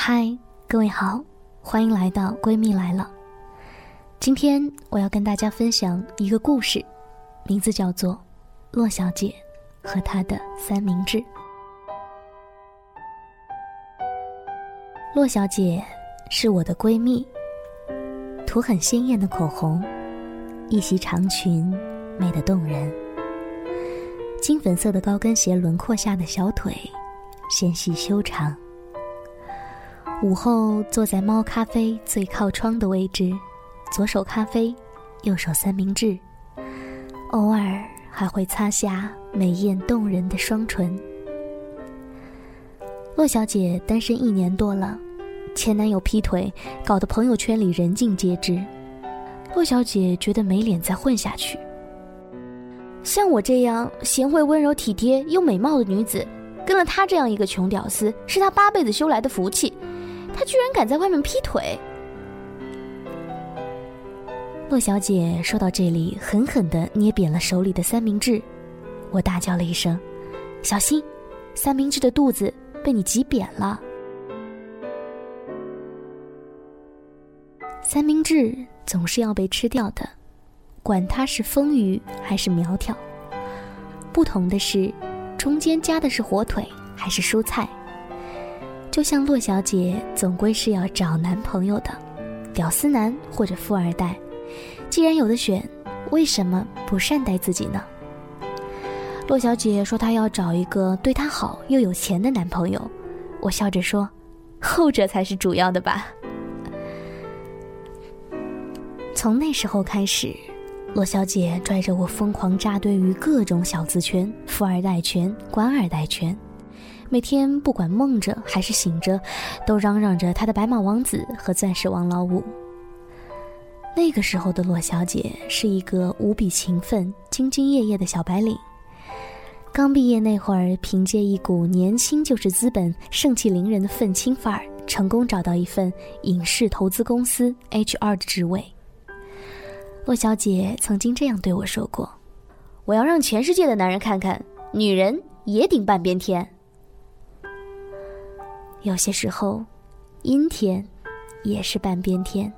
嗨，各位好，欢迎来到闺蜜来了。今天我要跟大家分享一个故事，名字叫做《洛小姐和她的三明治》。洛小姐是我的闺蜜，涂很鲜艳的口红，一袭长裙，美得动人。金粉色的高跟鞋轮廓下的小腿，纤细修长。午后坐在猫咖啡最靠窗的位置，左手咖啡，右手三明治，偶尔还会擦下美艳动人的双唇。洛小姐单身一年多了，前男友劈腿，搞得朋友圈里人尽皆知。洛小姐觉得没脸再混下去。像我这样贤惠、温柔、体贴又美貌的女子，跟了他这样一个穷屌丝，是他八辈子修来的福气。他居然敢在外面劈腿！洛小姐说到这里，狠狠的捏扁了手里的三明治。我大叫了一声：“小心，三明治的肚子被你挤扁了。”三明治总是要被吃掉的，管它是丰腴还是苗条。不同的是，中间夹的是火腿还是蔬菜。就像洛小姐总归是要找男朋友的，屌丝男或者富二代。既然有的选，为什么不善待自己呢？洛小姐说她要找一个对她好又有钱的男朋友，我笑着说，后者才是主要的吧。从那时候开始，洛小姐拽着我疯狂扎堆于各种小资圈、富二代圈、官二代圈。每天不管梦着还是醒着，都嚷嚷着他的白马王子和钻石王老五。那个时候的洛小姐是一个无比勤奋、兢兢业业的小白领。刚毕业那会儿，凭借一股年轻就是资本、盛气凌人的愤青范儿，成功找到一份影视投资公司 HR 的职位。洛小姐曾经这样对我说过：“我要让全世界的男人看看，女人也顶半边天。”有些时候，阴天也是半边天。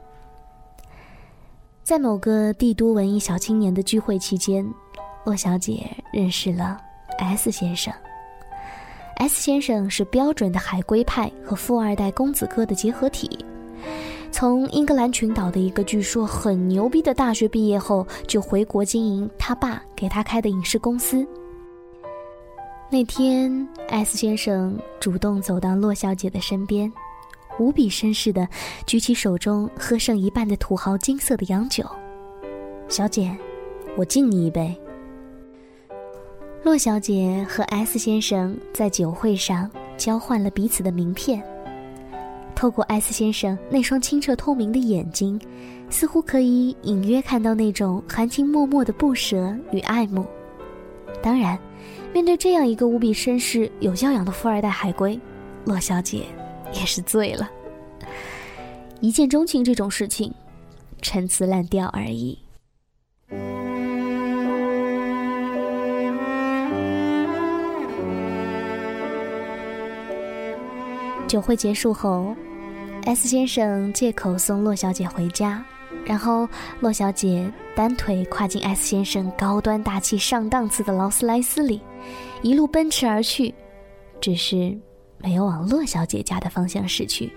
在某个帝都文艺小青年的聚会期间，洛小姐认识了 S 先生。S 先生是标准的海归派和富二代公子哥的结合体。从英格兰群岛的一个据说很牛逼的大学毕业后，就回国经营他爸给他开的影视公司。那天，S 先生主动走到洛小姐的身边，无比绅士的举起手中喝剩一半的土豪金色的洋酒。小姐，我敬你一杯。洛小姐和 S 先生在酒会上交换了彼此的名片。透过 S 先生那双清澈透明的眼睛，似乎可以隐约看到那种含情脉脉的不舍与爱慕。当然。面对这样一个无比绅士、有教养的富二代海归，洛小姐也是醉了。一见钟情这种事情，陈词滥调而已。酒会结束后，S 先生借口送洛小姐回家。然后，洛小姐单腿跨进 S 先生高端大气上档次的劳斯莱斯里，一路奔驰而去，只是没有往洛小姐家的方向驶去。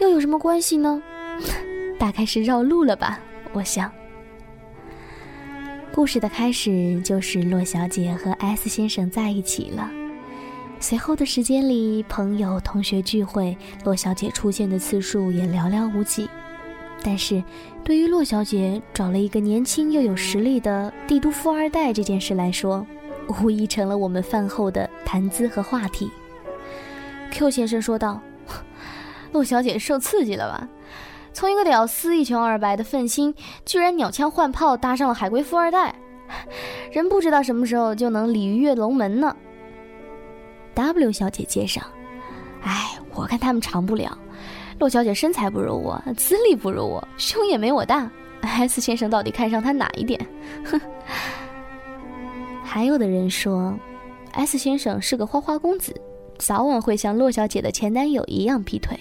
又有什么关系呢？大概是绕路了吧，我想。故事的开始就是洛小姐和 S 先生在一起了。随后的时间里，朋友、同学聚会，洛小姐出现的次数也寥寥无几。但是，对于洛小姐找了一个年轻又有实力的帝都富二代这件事来说，无疑成了我们饭后的谈资和话题。Q 先生说道：“ 洛小姐受刺激了吧？从一个屌丝一穷二白的愤青，居然鸟枪换炮搭上了海归富二代，人不知道什么时候就能鲤鱼跃龙门呢。”W 小姐接上：“哎，我看他们长不了。”洛小姐身材不如我，资历不如我，胸也没我大。S 先生到底看上她哪一点？哼。还有的人说，S 先生是个花花公子，早晚会像骆小姐的前男友一样劈腿。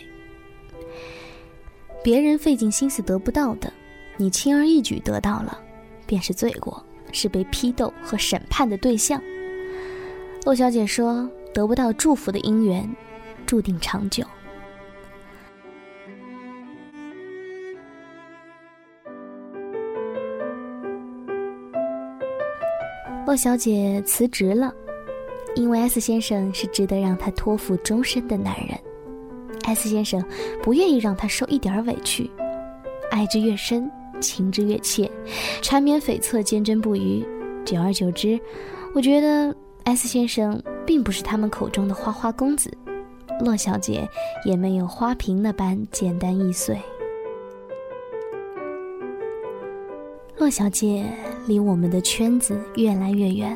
别人费尽心思得不到的，你轻而易举得到了，便是罪过，是被批斗和审判的对象。骆小姐说：“得不到祝福的姻缘，注定长久。”洛小姐辞职了，因为 S 先生是值得让她托付终身的男人。S 先生不愿意让她受一点委屈，爱之越深，情之越切，缠绵悱恻，坚贞不渝。久而久之，我觉得 S 先生并不是他们口中的花花公子，洛小姐也没有花瓶那般简单易碎。骆小姐离我们的圈子越来越远，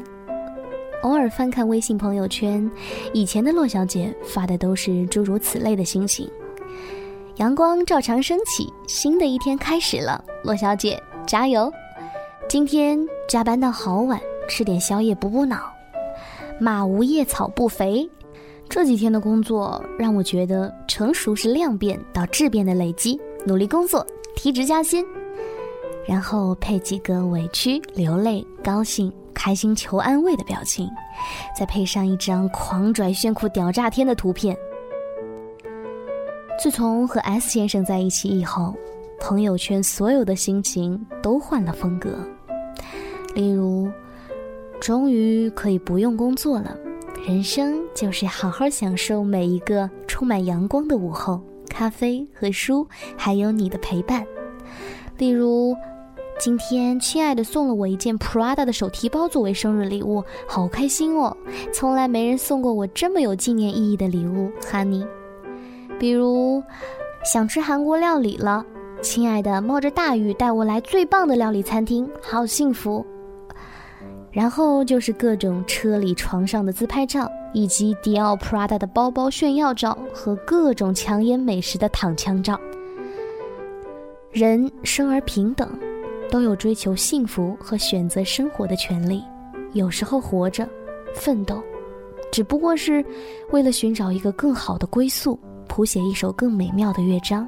偶尔翻看微信朋友圈，以前的骆小姐发的都是诸如此类的心情。阳光照常升起，新的一天开始了，骆小姐加油！今天加班到好晚，吃点宵夜补补脑。马无夜草不肥，这几天的工作让我觉得成熟是量变到质变的累积，努力工作，提职加薪。然后配几个委屈、流泪、高兴、开心求安慰的表情，再配上一张狂拽炫酷屌炸天的图片。自从和 S 先生在一起以后，朋友圈所有的心情都换了风格。例如，终于可以不用工作了，人生就是好好享受每一个充满阳光的午后，咖啡和书，还有你的陪伴。例如。今天，亲爱的送了我一件 Prada 的手提包作为生日礼物，好开心哦！从来没人送过我这么有纪念意义的礼物，Honey。比如，想吃韩国料理了，亲爱的冒着大雨带我来最棒的料理餐厅，好幸福。然后就是各种车里、床上的自拍照，以及迪奥 Prada 的包包炫耀照和各种强颜美食的躺枪照。人生而平等。都有追求幸福和选择生活的权利，有时候活着、奋斗，只不过是为了寻找一个更好的归宿，谱写一首更美妙的乐章。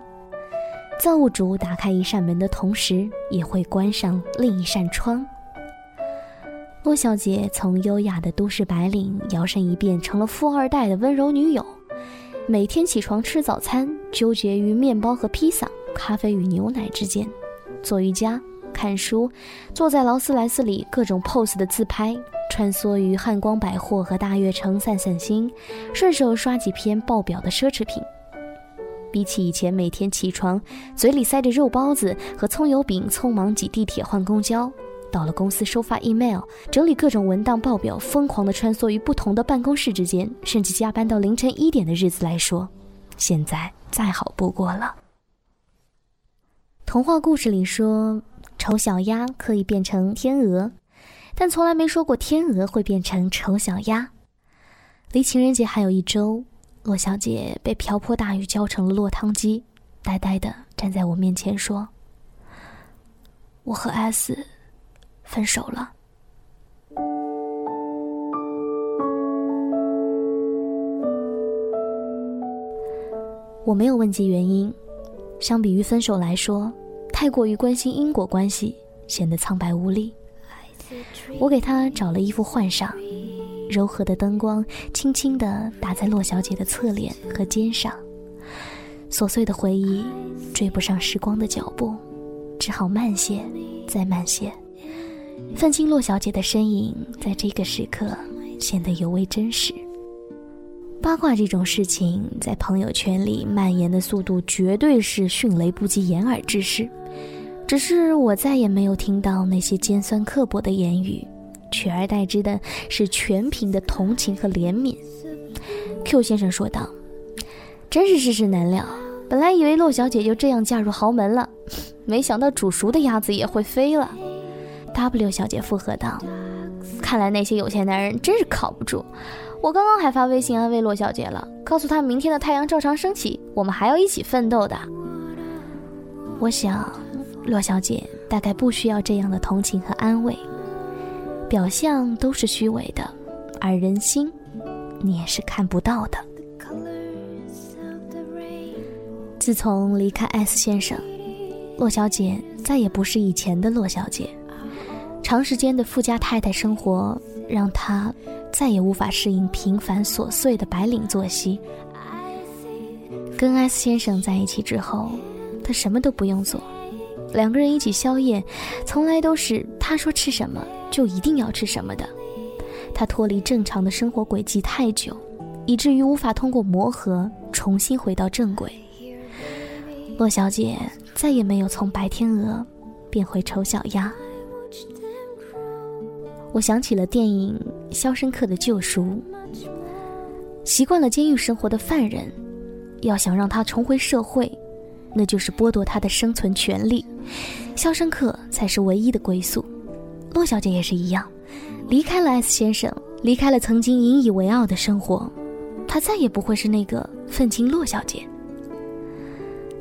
造物主打开一扇门的同时，也会关上另一扇窗。骆小姐从优雅的都市白领摇身一变成了富二代的温柔女友，每天起床吃早餐，纠结于面包和披萨、咖啡与牛奶之间，做瑜伽。看书，坐在劳斯莱斯里各种 pose 的自拍，穿梭于汉光百货和大悦城散散心，顺手刷几篇爆表的奢侈品。比起以前每天起床嘴里塞着肉包子和葱油饼，匆忙挤地铁换公交，到了公司收发 email，整理各种文档报表，疯狂的穿梭于不同的办公室之间，甚至加班到凌晨一点的日子来说，现在再好不过了。童话故事里说。丑小鸭可以变成天鹅，但从来没说过天鹅会变成丑小鸭。离情人节还有一周，骆小姐被瓢泼大雨浇成了落汤鸡，呆呆的站在我面前说：“我和 S 分手了。”我没有问及原因，相比于分手来说。太过于关心因果关系，显得苍白无力。我给他找了衣服换上，柔和的灯光轻轻地打在洛小姐的侧脸和肩上。琐碎的回忆追不上时光的脚步，只好慢些，再慢些。范青洛小姐的身影在这个时刻显得尤为真实。八卦这种事情在朋友圈里蔓延的速度，绝对是迅雷不及掩耳之势。只是我再也没有听到那些尖酸刻薄的言语，取而代之的是全凭的同情和怜悯。Q 先生说道：“真是世事难料，本来以为陆小姐就这样嫁入豪门了，没想到煮熟的鸭子也会飞了。”W 小姐附和道：“看来那些有钱男人真是靠不住。我刚刚还发微信安慰骆小姐了，告诉她明天的太阳照常升起，我们还要一起奋斗的。”我想。骆小姐大概不需要这样的同情和安慰，表象都是虚伪的，而人心你也是看不到的。自从离开 S 先生，洛小姐再也不是以前的洛小姐。长时间的富家太太生活，让她再也无法适应平凡琐碎的白领作息。跟 S 先生在一起之后，她什么都不用做，两个人一起宵夜，从来都是他说吃什么就一定要吃什么的。他脱离正常的生活轨迹太久，以至于无法通过磨合重新回到正轨。洛小姐再也没有从白天鹅变回丑小鸭。我想起了电影《肖申克的救赎》。习惯了监狱生活的犯人，要想让他重回社会，那就是剥夺他的生存权利。肖申克才是唯一的归宿。洛小姐也是一样。离开了 S 先生，离开了曾经引以为傲的生活，她再也不会是那个愤青洛小姐。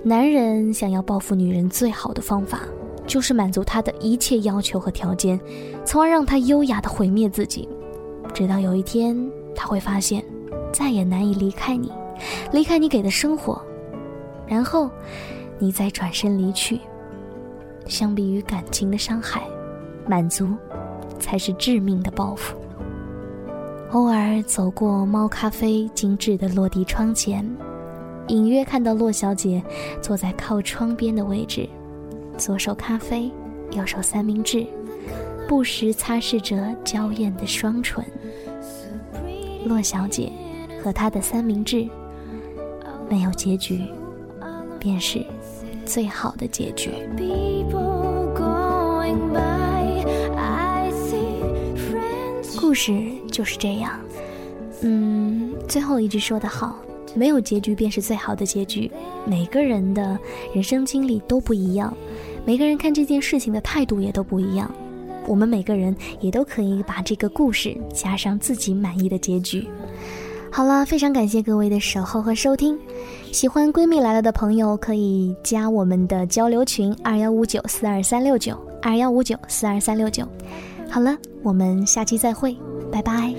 男人想要报复女人最好的方法，就是满足他的一切要求和条件，从而让他优雅的毁灭自己，直到有一天他会发现，再也难以离开你，离开你给的生活，然后，你再转身离去。相比于感情的伤害，满足。才是致命的报复。偶尔走过猫咖啡精致的落地窗前，隐约看到洛小姐坐在靠窗边的位置，左手咖啡，右手三明治，不时擦拭着娇艳的双唇。洛小姐和她的三明治，没有结局，便是最好的结局。故事就是这样，嗯，最后一句说得好，没有结局便是最好的结局。每个人的人生经历都不一样，每个人看这件事情的态度也都不一样。我们每个人也都可以把这个故事加上自己满意的结局。好了，非常感谢各位的守候和收听。喜欢闺蜜来了的朋友可以加我们的交流群二幺五九四二三六九二幺五九四二三六九。好了，我们下期再会，拜拜。